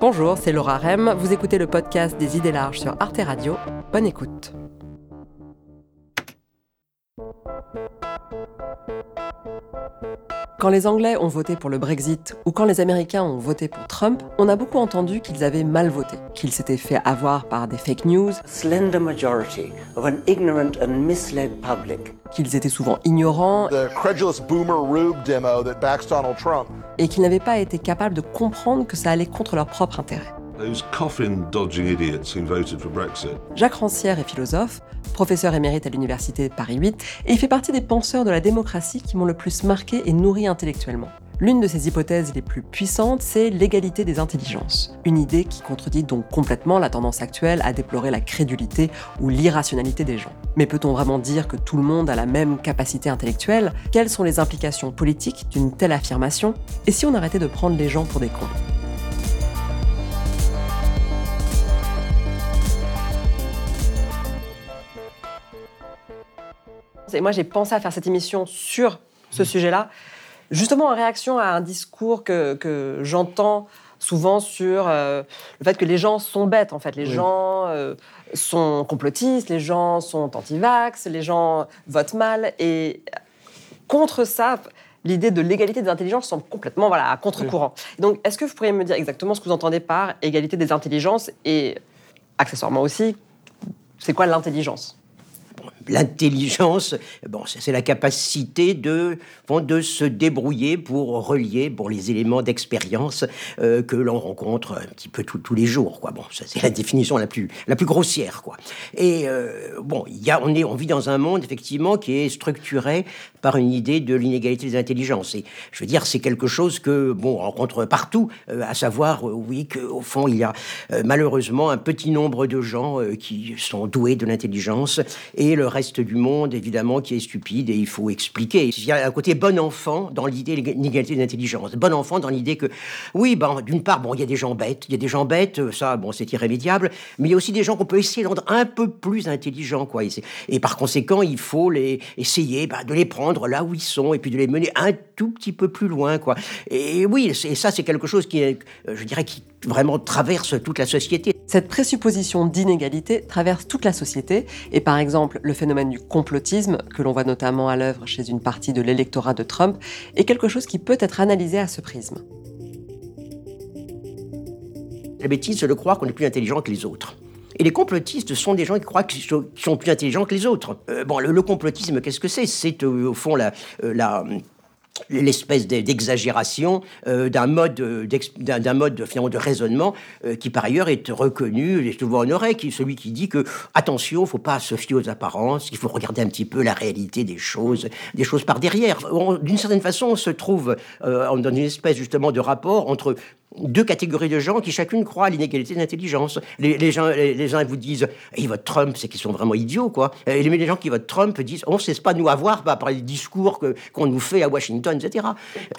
Bonjour, c'est Laura Rem. Vous écoutez le podcast des idées larges sur Arte Radio. Bonne écoute. Quand les Anglais ont voté pour le Brexit ou quand les Américains ont voté pour Trump, on a beaucoup entendu qu'ils avaient mal voté, qu'ils s'étaient fait avoir par des fake news, slender majority of an ignorant and misled public. qu'ils étaient souvent ignorants The credulous boomer rube demo that backs Donald Trump. et qu'ils n'avaient pas été capables de comprendre que ça allait contre leur propre intérêt. Jacques Rancière est philosophe, professeur émérite à l'université Paris 8, et il fait partie des penseurs de la démocratie qui m'ont le plus marqué et nourri intellectuellement. L'une de ses hypothèses les plus puissantes, c'est l'égalité des intelligences. Une idée qui contredit donc complètement la tendance actuelle à déplorer la crédulité ou l'irrationalité des gens. Mais peut-on vraiment dire que tout le monde a la même capacité intellectuelle? Quelles sont les implications politiques d'une telle affirmation? Et si on arrêtait de prendre les gens pour des cons? Et moi, j'ai pensé à faire cette émission sur ce sujet-là, justement en réaction à un discours que, que j'entends souvent sur euh, le fait que les gens sont bêtes, en fait. Les gens euh, sont complotistes, les gens sont anti-vax, les gens votent mal. Et contre ça, l'idée de l'égalité des intelligences semble complètement voilà, à contre-courant. Donc, est-ce que vous pourriez me dire exactement ce que vous entendez par égalité des intelligences et, accessoirement aussi, c'est quoi l'intelligence? L'intelligence, bon, c'est la capacité de, bon, de se débrouiller pour relier bon, les éléments d'expérience euh, que l'on rencontre un petit peu tous- les jours. Quoi. Bon, c'est la définition la plus, la plus grossière. Quoi. Et euh, bon, y a, on, est, on vit dans un monde effectivement qui est structuré par une idée de l'inégalité des intelligences. Et je veux dire, c'est quelque chose que bon, on rencontre partout, euh, à savoir, euh, oui, qu'au fond, il y a euh, malheureusement un petit nombre de gens qui sont doués de l'intelligence et le reste du monde, évidemment, qui est stupide et il faut expliquer. Il y a un côté bon enfant dans l'idée des intelligences. Bon enfant dans l'idée que, oui, ben, d'une part, bon, il y a des gens bêtes, il y a des gens bêtes, euh, ça, bon, c'est irrémédiable, mais il y a aussi des gens qu'on peut essayer de rendre un peu plus intelligents, quoi. Et, et par conséquent, il faut les essayer ben, de les prendre là où ils sont et puis de les mener un tout petit peu plus loin, quoi. Et oui, et ça, c'est quelque chose qui, euh, je dirais, qui vraiment traverse toute la société. Cette présupposition d'inégalité traverse toute la société, et par exemple le phénomène du complotisme, que l'on voit notamment à l'œuvre chez une partie de l'électorat de Trump, est quelque chose qui peut être analysé à ce prisme. La bêtise, c'est de croire qu'on est plus intelligent que les autres. Et les complotistes sont des gens qui croient qu'ils sont, plus intelligents que les autres. Euh, bon, le, le complotisme, qu'est-ce que c'est? C'est euh, au fond la, euh, la l'espèce d'e- d'exagération euh, d'un mode euh, mode finalement de raisonnement euh, qui par ailleurs est reconnu et souvent honoré qui est celui qui dit que attention faut pas se fier aux apparences il faut regarder un petit peu la réalité des choses des choses par derrière. D'une certaine façon on se trouve dans une espèce justement de rapport entre deux catégories de gens qui chacune croient à l'inégalité d'intelligence. Les, gens, les, uns vous disent, ils votent Trump, c'est qu'ils sont vraiment idiots, quoi. Les, gens qui votent Trump disent, on ne sait pas nous avoir bah, par les discours que- qu'on nous fait à Washington, etc.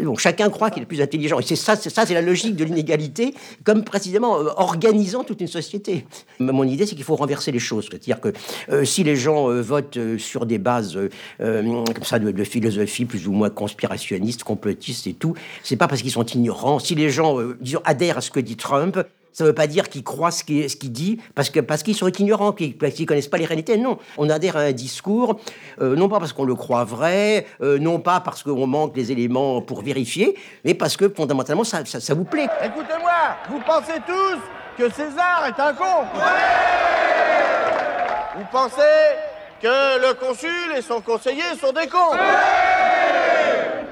Donc chacun croit qu'il est plus intelligent. Et c'est ça, c'est la logique de l'inégalité, comme précisément euh, organisant toute une société. Mon idée, c'est qu'il faut renverser les choses. C'est-à-dire que euh, si les gens euh, votent sur des bases comme ça de, philosophie plus ou moins conspirationniste, complotiste et tout, c'est pas parce qu'ils sont ignorants. Si les gens disons, adhèrent à ce que dit Trump, ça ne veut pas dire qu'ils croient ce qu'il dit parce qu'ils sont ignorants, qu'ils ne connaissent pas les réalités. Non, on adhère à un discours, euh, non pas parce qu'on le croit vrai, euh, non pas parce qu'on manque des éléments pour vérifier, mais parce que fondamentalement ça, ça, ça vous plaît. Écoutez-moi, vous pensez tous que César est un con? Vous pensez que le consul et son conseiller sont des cons?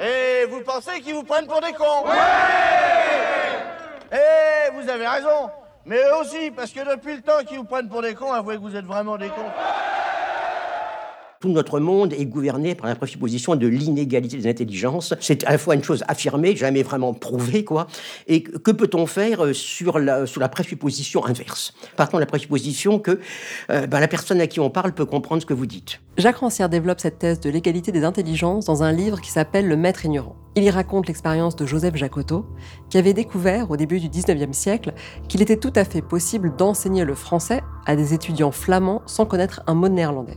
Et vous pensez qu'ils vous prennent pour des cons? Et vous avez raison Mais eux aussi, parce que depuis le temps qu'ils vous prennent pour des cons, avouez que vous êtes vraiment des cons. Tout notre monde est gouverné par la présupposition de l'inégalité des intelligences. C'est à la fois une chose affirmée, jamais vraiment prouvée, quoi. Et que peut-on faire euh, sur la, présupposition inverse? Partons de la présupposition que euh, ben, la personne à qui on parle peut comprendre ce que vous dites. Jacques Rancière développe cette thèse de l'égalité des intelligences dans un livre qui s'appelle Le Maître ignorant. Il y raconte l'expérience de Joseph Jacotot, qui avait découvert au début du 19e siècle qu'il était tout à fait possible d'enseigner le français à des étudiants flamands sans connaître un mot néerlandais.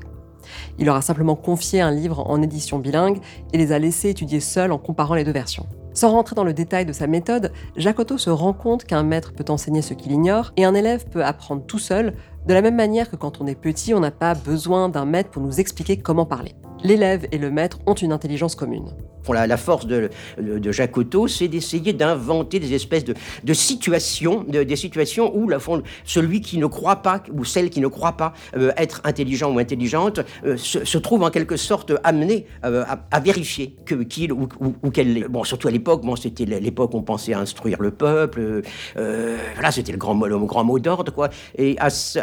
Il leur a simplement confié un livre en édition bilingue et les a laissés étudier seuls en comparant les deux versions. Sans rentrer dans le détail de sa méthode, Jacques Otto se rend compte qu'un maître peut enseigner ce qu'il ignore et un élève peut apprendre tout seul, de la même manière que quand on est petit, on n'a pas besoin d'un maître pour nous expliquer comment parler. L'élève et le maître ont une intelligence commune. La, force de, de, Jacques Otto, c'est d'essayer d'inventer des espèces de, de situations, de- des situations où celui qui ne croit pas, ou celle qui ne croit pas euh, être intelligent ou intelligente, euh, se, trouve en quelque sorte amené euh, à, vérifier qu'il ou, qu'elle. Bon, surtout à l'époque, bon, c'était l'époque où on pensait à instruire le peuple. voilà, c'était le grand mot, d'ordre, quoi.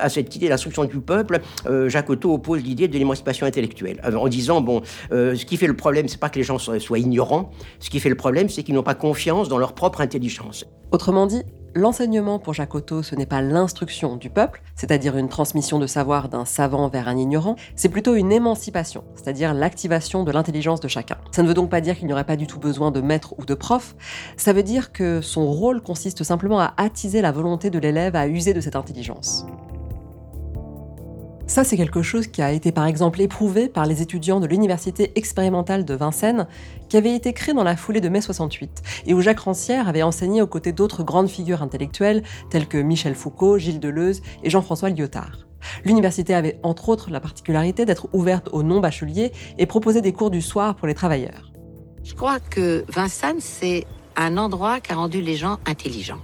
Cette idée d'instruction du peuple, euh, Jacques Otto oppose l'idée de l'émancipation intellectuelle, euh, en disant bon, euh, ce qui fait le problème, c'est pas que les gens soient ignorants. Ce qui fait le problème, c'est qu'ils n'ont pas confiance dans leur propre intelligence. Autrement dit, l'enseignement pour Jacques Otto, ce n'est pas l'instruction du peuple, c'est-à-dire une transmission de savoir d'un savant vers un ignorant, c'est plutôt une émancipation, c'est-à-dire l'activation de l'intelligence de chacun. Ça ne veut donc pas dire qu'il n'y aurait pas du tout besoin de maître ou de prof, ça veut dire que son rôle consiste simplement à attiser la volonté de l'élève à user de cette intelligence. Ça, c'est quelque chose qui a été par exemple éprouvé par les étudiants de l'Université expérimentale de Vincennes, qui avait été créée dans la foulée de mai 68, et où Jacques Rancière avait enseigné aux côtés d'autres grandes figures intellectuelles telles que Michel Foucault, Gilles Deleuze et Jean-François Lyotard. L'université avait entre autres la particularité d'être ouverte aux non-bacheliers et proposait des cours du soir pour les travailleurs. Je crois que Vincennes, c'est un endroit qui a rendu les gens intelligents.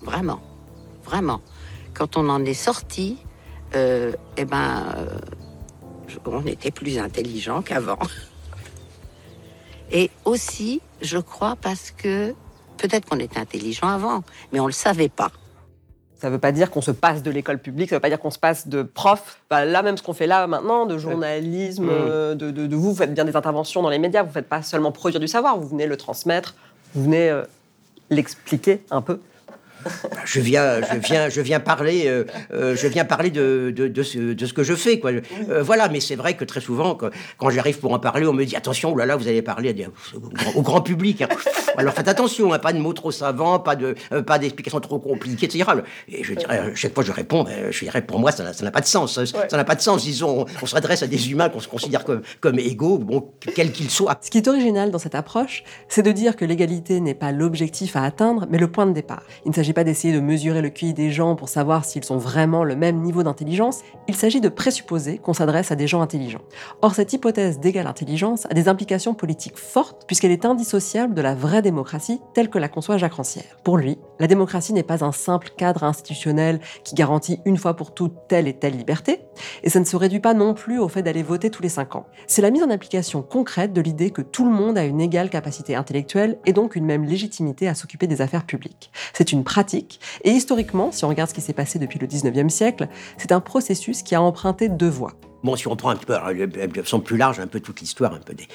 Vraiment. Vraiment. Quand on en est sorti, euh, eh ben, euh, on était plus intelligent qu'avant. Et aussi, je crois, parce que peut-être qu'on était intelligent avant, mais on le savait pas. Ça ne veut pas dire qu'on se passe de l'école publique, ça ne veut pas dire qu'on se passe de prof. Bah, là, même ce qu'on fait là maintenant, de journalisme, euh, de, de- de vous, vous faites bien des interventions dans les médias, vous ne faites pas seulement produire du savoir, vous venez le transmettre, vous venez l'expliquer un peu. Je viens, je viens, je viens parler, euh, euh, je viens parler de, de, de ce, de ce que je fais, quoi. Euh, voilà, mais c'est vrai que très souvent, quand, quand j'arrive pour en parler, on me dit attention, oh là là, vous allez parler au, grand, au grand public. hein. Alors faites attention, hein, pas de mots trop savants, pas de, euh, pas d'explications trop compliquées, etc. Et je dirais, chaque fois je réponds, ben, je dirais pour moi ça n'a- ça n'a pas de sens. hein. Ça n'a pas de sens. Disons, on, on s'adresse à des humains qu'on se considère comme, comme égaux, bon, quels qu'ils soient. Ce qui est original dans cette approche, c'est de dire que l'égalité n'est pas l'objectif à atteindre, mais le point de départ. Il ne s'agit pas d'essayer de mesurer le QI des gens pour savoir s'ils ont vraiment le même niveau d'intelligence, il s'agit de présupposer qu'on s'adresse à des gens intelligents. Or, cette hypothèse d'égale intelligence a des implications politiques fortes, puisqu'elle est indissociable de la vraie démocratie telle que la conçoit Jacques Rancière. Pour lui, la démocratie n'est pas un simple cadre institutionnel qui garantit une fois pour toutes telle et telle liberté, et ça ne se réduit pas non plus au fait d'aller voter tous les cinq ans. C'est la mise en application concrète de l'idée que tout le monde a une égale capacité intellectuelle et donc une même légitimité à s'occuper des affaires publiques. C'est une pratique, et historiquement, si on regarde ce qui s'est passé depuis le 19e siècle, c'est un processus qui a emprunté deux voies. Bon, si on prend un peu, de façon plus large, un peu toute l'histoire, un peu des,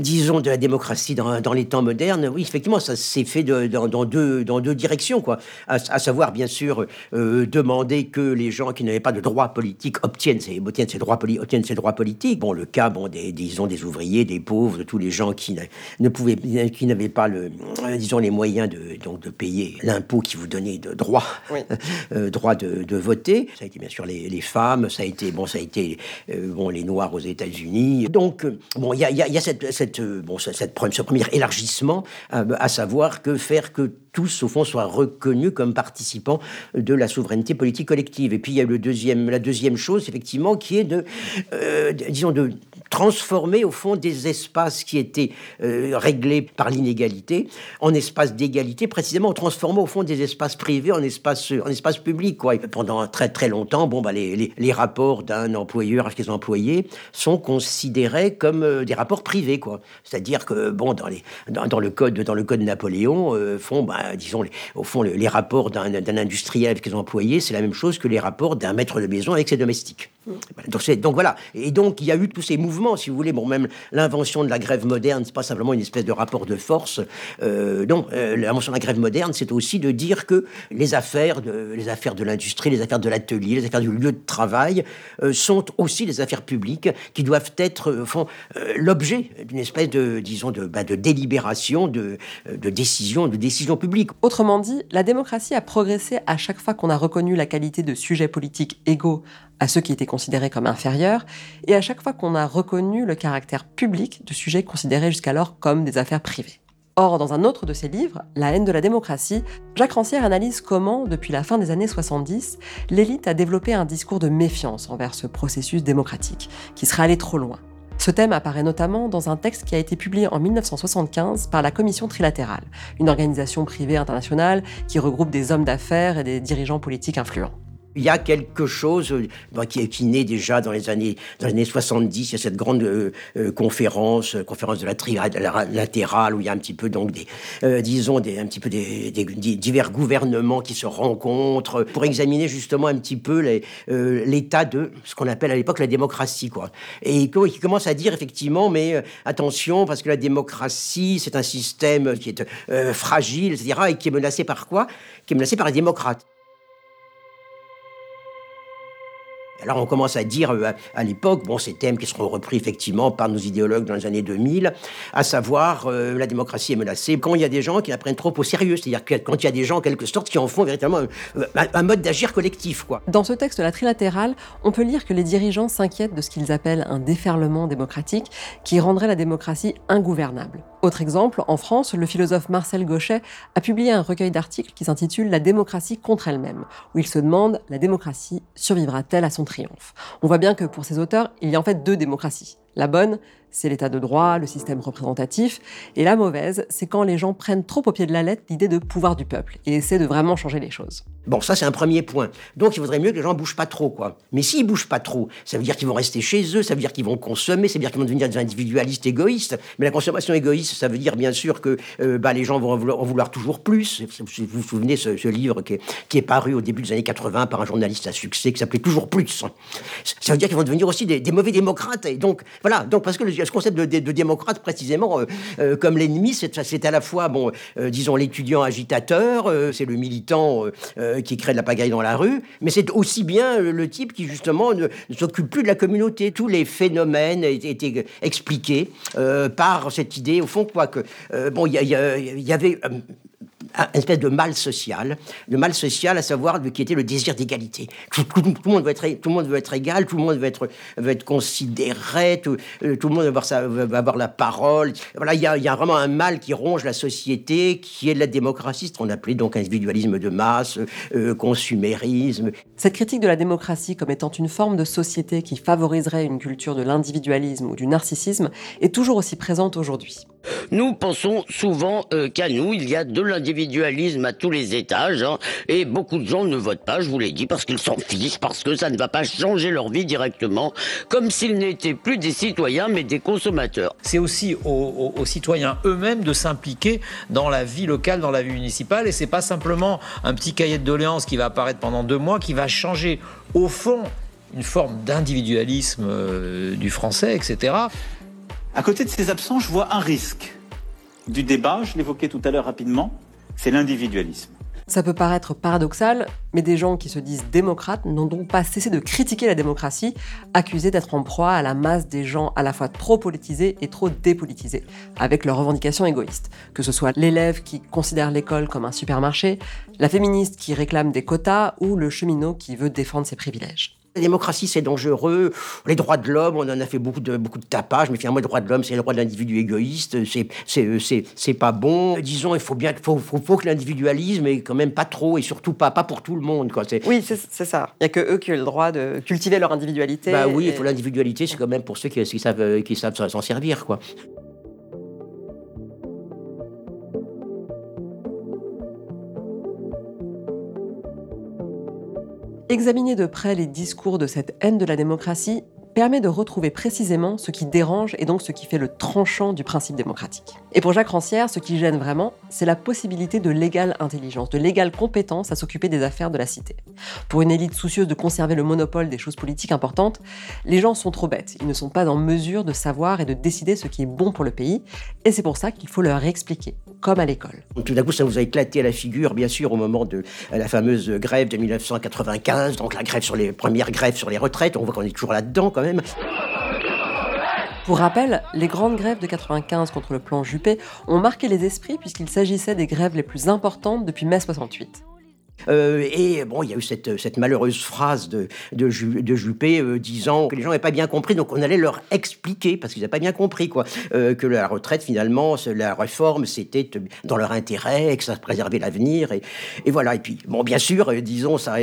disons, de la démocratie dans, dans les temps modernes, oui, effectivement, ça s'est fait de- dans, dans deux, dans deux directions, quoi. À, à savoir, bien sûr, euh, demander que les gens qui n'avaient pas de droits politiques obtiennent ces, obtiennent ces droits, poli- obtiennent ces droits politiques. Bon, le cas, bon, des, disons, des ouvriers, des pauvres, de tous les gens qui ne pouvaient, qui n'avaient pas le, euh, disons, les moyens de, donc, de payer l'impôt qui vous donnait de droit, Oui. euh, droit de, de voter. Ça a été bien sûr les, les femmes, ça a été bon, ça a été euh, bon les Noirs aux États-Unis. Donc euh, bon, il y a, y a- cette, cette, euh, bon, ce- cette, ce premier élargissement, à savoir que faire que tous au fond soient reconnus comme participants de la souveraineté politique collective. Et puis il y a le deuxième, la deuxième chose effectivement qui est de, de- disons de transformer au fond des espaces qui étaient euh, réglés par l'inégalité en espaces d'égalité, précisément en transformant au fond des espaces privés en espaces en publics. Pendant très très longtemps, bon, bah, les, les, rapports d'un employeur avec ses employés sont considérés comme euh, des rapports privés. C'est-à-dire que bon, dans, les, dans, le code dans le code Napoléon, euh, font, bah, disons, les- au fond, les, les rapports d'un industriel avec ses employés, c'est la même chose que les rapports d'un maître de maison avec ses domestiques. Donc, voilà. Et donc il y a eu tous ces mouvements, si vous voulez. Bon, même l'invention de la grève moderne, c'est pas simplement une espèce de rapport de force. Euh, non, euh, l'invention de la grève moderne, c'est aussi de dire que les affaires, de, les affaires de l'industrie, les affaires de l'atelier, les affaires du lieu de travail euh, sont aussi des affaires publiques qui doivent être, l'objet d'une espèce de, disons, de, bah, délibération, de, de décision, de décision publique. Autrement dit, la démocratie a progressé à chaque fois qu'on a reconnu la qualité de sujets politiques égaux à ceux qui étaient considérés comme inférieurs, et à chaque fois qu'on a reconnu le caractère public de sujets considérés jusqu'alors comme des affaires privées. Or, dans un autre de ses livres, La haine de la démocratie, Jacques Rancière analyse comment, depuis la fin des années 70, l'élite a développé un discours de méfiance envers ce processus démocratique, qui serait allé trop loin. Ce thème apparaît notamment dans un texte qui a été publié en 1975 par la Commission trilatérale, une organisation privée internationale qui regroupe des hommes d'affaires et des dirigeants politiques influents. Il y a quelque chose euh, qui, qui naît déjà dans les années, dans les années 70. Il y a cette grande euh, euh, conférence, conférence de la trilatérale, où il y a un petit peu donc des, disons des, un petit peu des, divers gouvernements qui se rencontrent pour examiner justement un petit peu l'état de ce qu'on appelle à l'époque la démocratie, quoi. Et qui commence à dire effectivement, mais attention parce que la démocratie c'est un système qui est fragile, etc. et qui est menacé par quoi? Qui est menacé par les démocrates. Alors on commence à dire euh, à, l'époque, bon, ces thèmes qui seront repris effectivement par nos idéologues dans les années 2000, à savoir euh, la démocratie est menacée quand il y a des gens qui la prennent trop au sérieux, c'est-à-dire quand il y a des gens en quelque sorte qui en font véritablement euh, un, mode d'agir collectif. Quoi. Dans ce texte La Trilatérale, on peut lire que les dirigeants s'inquiètent de ce qu'ils appellent un déferlement démocratique qui rendrait la démocratie ingouvernable. Autre exemple, en France, le philosophe Marcel Gauchet a publié un recueil d'articles qui s'intitule La démocratie contre elle-même, où il se demande la démocratie survivra-t-elle à son triomphe? On voit bien que pour ces auteurs, il y a en fait deux démocraties. La bonne, c'est l'état de droit, le système représentatif. Et la mauvaise, c'est quand les gens prennent trop au pied de la lettre l'idée de pouvoir du peuple et essaient de vraiment changer les choses. Bon, ça c'est un premier point. Donc il vaudrait mieux que les gens bougent pas trop, quoi. Mais s'ils bougent pas trop, ça veut dire qu'ils vont rester chez eux, ça veut dire qu'ils vont consommer, ça veut dire qu'ils vont devenir des individualistes égoïstes. Mais la consommation égoïste, ça veut dire bien sûr que euh, bah, les gens vont en vouloir, toujours plus. Vous vous souvenez ce, ce livre qui est, qui est, paru au début des années 80 par un journaliste à succès qui s'appelait Toujours plus. Ça veut dire qu'ils vont devenir aussi des, mauvais démocrates. Et donc voilà, donc parce que ce concept de, démocrate précisément euh, euh, comme l'ennemi. C'est à la fois, bon, disons, l'étudiant agitateur, c'est le militant qui crée de la pagaille dans la rue, mais c'est aussi bien le type qui, justement, ne, s'occupe plus de la communauté. Tous les phénomènes étaient expliqués par cette idée, au fond, quoi, que, bon, il y, avait une espèce de mal social, le mal social à savoir qui était le désir d'égalité. Tout, le monde veut être, tout le monde veut être égal, tout le monde veut être, considéré, tout, euh, tout le monde veut avoir, la parole. Voilà, il y a, y a, vraiment un mal qui ronge la société, qui est la démocratie, ce qu'on appelait donc individualisme de masse, euh, consumérisme. Cette critique de la démocratie comme étant une forme de société qui favoriserait une culture de l'individualisme ou du narcissisme est toujours aussi présente aujourd'hui. Nous pensons souvent euh, qu'à nous, il y a de l'individualisme à tous les étages, hein, et beaucoup de gens ne votent pas, je vous l'ai dit, parce qu'ils s'en fichent, parce que ça ne va pas changer leur vie directement, comme s'ils n'étaient plus des citoyens, mais des consommateurs. C'est aussi aux, citoyens eux-mêmes de s'impliquer dans la vie locale, dans la vie municipale, et c'est pas simplement un petit cahier de doléances qui va apparaître pendant deux mois, qui va changer au fond une forme d'individualisme euh, du français, etc. À côté de ces absents, je vois un risque du débat, je l'évoquais tout à l'heure rapidement, c'est l'individualisme. Ça peut paraître paradoxal, mais des gens qui se disent démocrates n'ont donc pas cessé de critiquer la démocratie, accusés d'être en proie à la masse des gens à la fois trop politisés et trop dépolitisés, avec leurs revendications égoïstes. Que ce soit l'élève qui considère l'école comme un supermarché, la féministe qui réclame des quotas ou le cheminot qui veut défendre ses privilèges. La démocratie, c'est dangereux. Les droits de l'homme, on en a fait beaucoup de, beaucoup de tapage, mais finalement, les droits de l'homme, c'est le droit de l'individu égoïste. C'est pas bon. Disons, il faut bien faut, faut, que l'individualisme est quand même pas trop, et surtout pas, pas pour tout le monde. Quoi. Oui, c'est ça. Il n'y a que eux qui ont le droit de cultiver leur individualité. Bah oui, faut l'individualité, c'est quand même pour ceux qui, qui savent, qui savent s'en servir. quoi. Examiner de près les discours de cette haine de la démocratie permet de retrouver précisément ce qui dérange et donc ce qui fait le tranchant du principe démocratique. Et pour Jacques Rancière, ce qui gêne vraiment, c'est la possibilité de l'égale intelligence, de l'égale compétence à s'occuper des affaires de la cité. Pour une élite soucieuse de conserver le monopole des choses politiques importantes, les gens sont trop bêtes, ils ne sont pas en mesure de savoir et de décider ce qui est bon pour le pays, et c'est pour ça qu'il faut leur expliquer, comme à l'école. Tout d'un coup, ça vous a éclaté à la figure, bien sûr, au moment de la fameuse grève de 1995, donc la grève sur les premières grèves sur les retraites, on voit qu'on est toujours là-dedans quand pour rappel, les grandes grèves de 95 contre le plan Juppé ont marqué les esprits puisqu'il s'agissait des grèves les plus importantes depuis mai 68. Euh, et bon, il y a eu cette, malheureuse phrase de, Juppé euh, disant que les gens n'avaient pas bien compris, donc on allait leur expliquer, parce qu'ils n'avaient pas bien compris, quoi, euh, que la retraite, finalement, la réforme, c'était dans leur intérêt, que ça préservait l'avenir, et, voilà. Et puis, bon, bien sûr, disons, ça,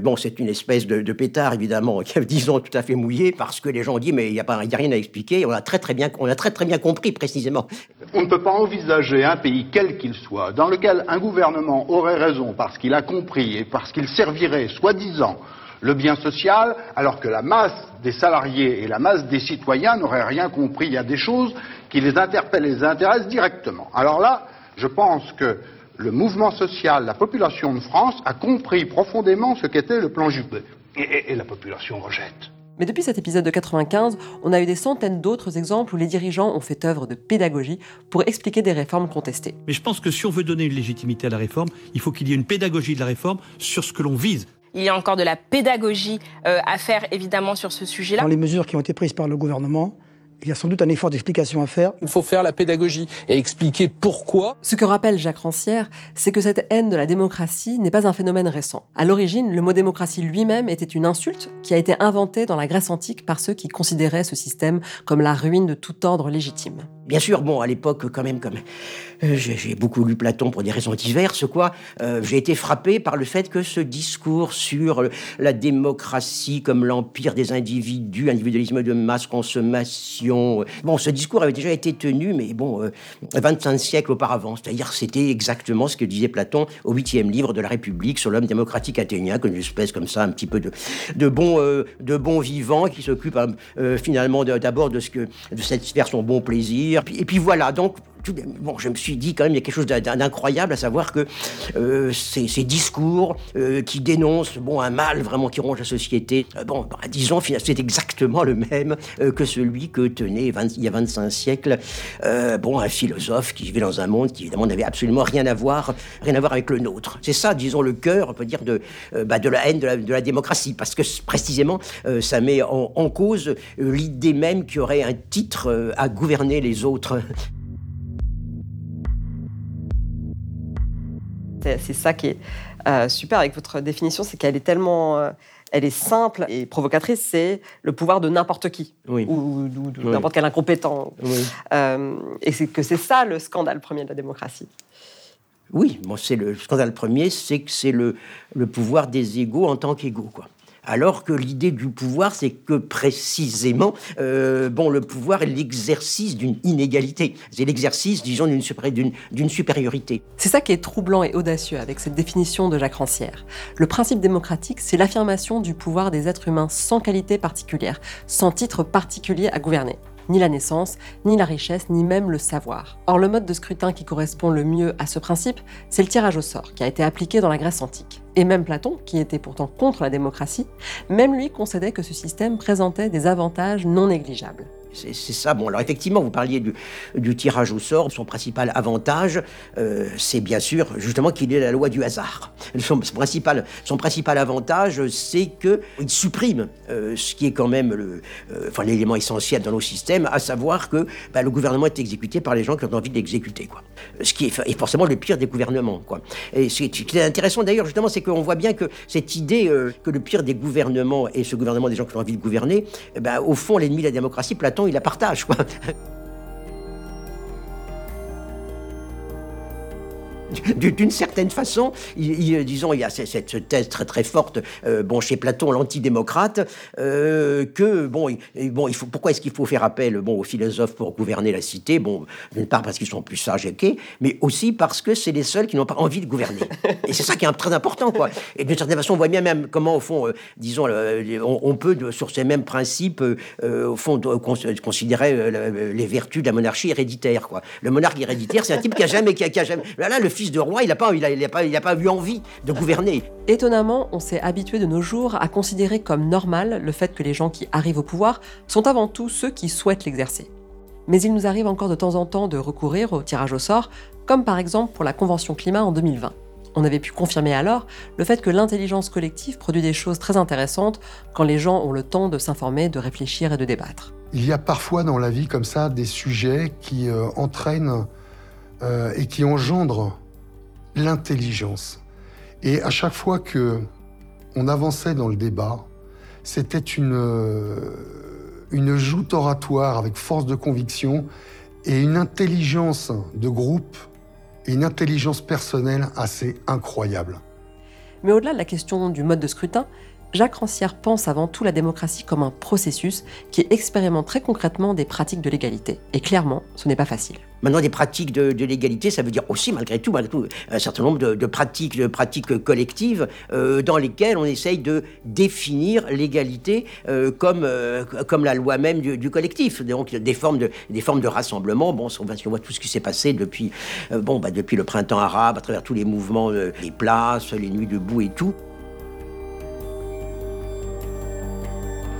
bon, c'est une espèce de, pétard, évidemment, disons, tout à fait mouillé, parce que les gens ont dit, mais il n'y a, a rien à expliquer, on a très très bien, on a très très bien compris, précisément. On ne peut pas envisager un pays, quel qu'il soit, dans lequel un gouvernement aurait raison parce qu'il a compris et parce qu'il servirait, soi-disant, le bien social, alors que la masse des salariés et la masse des citoyens n'auraient rien compris. Il y a des choses qui les interpellent et les intéressent directement. Alors là, je pense que le mouvement social, la population de France a compris profondément ce qu'était le plan Juppé. Et, et la population rejette. Mais depuis cet épisode de 95, on a eu des centaines d'autres exemples où les dirigeants ont fait œuvre de pédagogie pour expliquer des réformes contestées. Mais je pense que si on veut donner une légitimité à la réforme, il faut qu'il y ait une pédagogie de la réforme sur ce que l'on vise. Il y a encore de la pédagogie euh, à faire évidemment sur ce sujet-là. Dans les mesures qui ont été prises par le gouvernement, il y a sans doute un effort d'explication à faire. Il faut faire la pédagogie et expliquer pourquoi. Ce que rappelle Jacques Rancière, c'est que cette haine de la démocratie n'est pas un phénomène récent. À l'origine, le mot démocratie lui-même était une insulte qui a été inventée dans la Grèce antique par ceux qui considéraient ce système comme la ruine de tout ordre légitime. Bien sûr, bon, à l'époque, quand même, comme euh, j'ai beaucoup lu Platon pour des raisons diverses, quoi. Euh, j'ai été frappé par le fait que ce discours sur la démocratie comme l'empire des individus, individualisme de masse, consommation. Bon, ce discours avait déjà été tenu, mais bon, 25 euh, siècles auparavant. C'est-à-dire, c'était exactement ce que disait Platon au huitième livre de la République sur l'homme démocratique athénien, comme une espèce comme ça, un petit peu de, de bon, de bon vivant qui s'occupe finalement d'abord de ce que de satisfaire son bon plaisir et puis voilà, donc bon, je me suis dit quand même il y a quelque chose d'incroyable à savoir que euh, ces, discours euh, qui dénoncent bon un mal vraiment qui ronge la société, euh, bon bah, disons c'est exactement le même que celui que tenait il y a 25 siècles bon un philosophe qui vivait dans un monde qui évidemment n'avait absolument rien à voir rien à voir avec le nôtre. C'est ça disons le cœur on peut dire de bah, de la haine de la, démocratie parce que précisément ça met en cause l'idée même qu'il y aurait un titre à gouverner les autres. C'est ça qui est euh, super avec votre définition, c'est qu'elle est tellement, euh, elle est simple et provocatrice. C'est le pouvoir de n'importe qui ou, de n'importe quel incompétent. Euh, et c'est que c'est ça le scandale premier de la démocratie. Oui, bon, c'est le scandale premier, c'est que c'est le, le pouvoir des égaux en tant qu'égaux, quoi alors que l'idée du pouvoir, c'est que précisément, euh, le pouvoir est l'exercice d'une inégalité, c'est l'exercice, disons, d'une supériorité. C'est ça qui est troublant et audacieux avec cette définition de Jacques Rancière. Le principe démocratique, c'est l'affirmation du pouvoir des êtres humains sans qualité particulière, sans titre particulier à gouverner ni la naissance, ni la richesse, ni même le savoir. Or, le mode de scrutin qui correspond le mieux à ce principe, c'est le tirage au sort, qui a été appliqué dans la Grèce antique. Et même Platon, qui était pourtant contre la démocratie, même lui concédait que ce système présentait des avantages non négligeables. C'est ça. Bon, alors effectivement, vous parliez du, tirage au sort. Son principal avantage, euh, c'est bien sûr justement qu'il est la loi du hasard. Son, principal, avantage, c'est qu'il supprime euh, ce qui est quand même euh, l'élément essentiel dans nos systèmes, à savoir que bah, le gouvernement est exécuté par les gens qui ont envie de l'exécuter. Quoi. Ce qui est, forcément le pire des gouvernements. Et ce qui est intéressant d'ailleurs, justement, c'est qu'on voit bien que cette idée que le pire des gouvernements est ce gouvernement des gens qui ont envie de gouverner, eh ben, au fond, l'ennemi de la démocratie, Platon, il la partage, quoi. d'une certaine façon, il, disons, il y a cette, thèse très très forte, euh, bon, chez Platon, l'antidémocrate, euh, que bon, bon, il faut, pourquoi est-ce qu'il faut faire appel, bon, aux philosophes pour gouverner la cité? Bon, d'une part parce qu'ils sont plus sages et mais aussi parce que c'est les seuls qui n'ont pas envie de gouverner. Et c'est ça qui est très important, quoi. Et d'une certaine façon, on voit bien même comment, au fond, euh, disons, on, peut, sur ces mêmes principes, au fond, considérer les vertus de la monarchie héréditaire, quoi. Le monarque héréditaire, c'est un type qui a jamais, qui a, jamais, là, le fils de roi, il n'a pas, il a, pas, il a pas eu envie de gouverner. Étonnamment, on s'est habitué de nos jours à considérer comme normal le fait que les gens qui arrivent au pouvoir sont avant tout ceux qui souhaitent l'exercer. Mais il nous arrive encore de temps en temps de recourir au tirage au sort, comme par exemple pour la Convention climat en 2020. On avait pu confirmer alors le fait que l'intelligence collective produit des choses très intéressantes quand les gens ont le temps de s'informer, de réfléchir et de débattre. Il y a parfois dans la vie comme ça des sujets qui euh, entraînent euh, et qui engendrent l'intelligence. Et à chaque fois que on avançait dans le débat, c'était une, une joute oratoire avec force de conviction et une intelligence de groupe et une intelligence personnelle assez incroyable. Mais au-delà de la question du mode de scrutin, Jacques Rancière pense avant tout la démocratie comme un processus qui expérimente très concrètement des pratiques de l'égalité. Et clairement, ce n'est pas facile. Maintenant, des pratiques de, l'égalité, ça veut dire aussi, malgré tout, malgré tout un certain nombre de, pratiques, de pratiques collectives euh, dans lesquelles on essaye de définir l'égalité euh, comme, euh, comme la loi même du, collectif. Donc, des formes de, des formes de rassemblement. Bon, si on, voit tout ce qui s'est passé depuis, bon, bah, depuis le printemps arabe, à travers tous les mouvements, les places, les nuits debout et tout.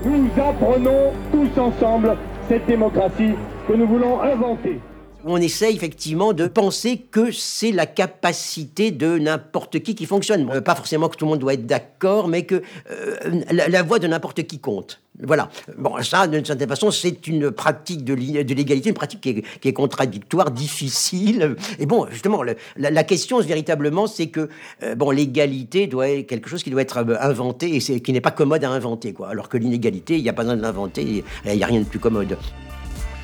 Nous apprenons tous ensemble cette démocratie que nous voulons inventer. On essaie effectivement de penser que c'est la capacité de n'importe qui qui fonctionne. Bon, pas forcément que tout le monde doit être d'accord, mais que euh, la, voix de n'importe qui compte. Voilà. Bon, ça, d'une certaine façon, c'est une pratique de l'égalité, une pratique qui est, contradictoire, difficile. Et bon, justement, la, question véritablement, c'est que euh, bon, l'égalité doit être quelque chose qui doit être inventé et qui n'est pas commode à inventer. Alors que l'inégalité, il n'y a pas besoin de l'inventer, il n'y a rien de plus commode.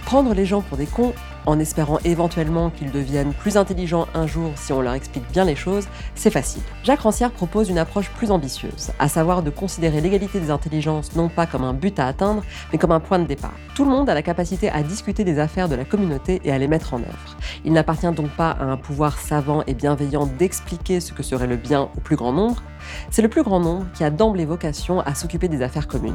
Prendre les gens pour des cons en espérant éventuellement qu'ils deviennent plus intelligents un jour si on leur explique bien les choses, c'est facile. Jacques Rancière propose une approche plus ambitieuse, à savoir de considérer l'égalité des intelligences non pas comme un but à atteindre, mais comme un point de départ. Tout le monde a la capacité à discuter des affaires de la communauté et à les mettre en œuvre. Il n'appartient donc pas à un pouvoir savant et bienveillant d'expliquer ce que serait le bien au plus grand nombre, c'est le plus grand nombre qui a d'emblée vocation à s'occuper des affaires communes.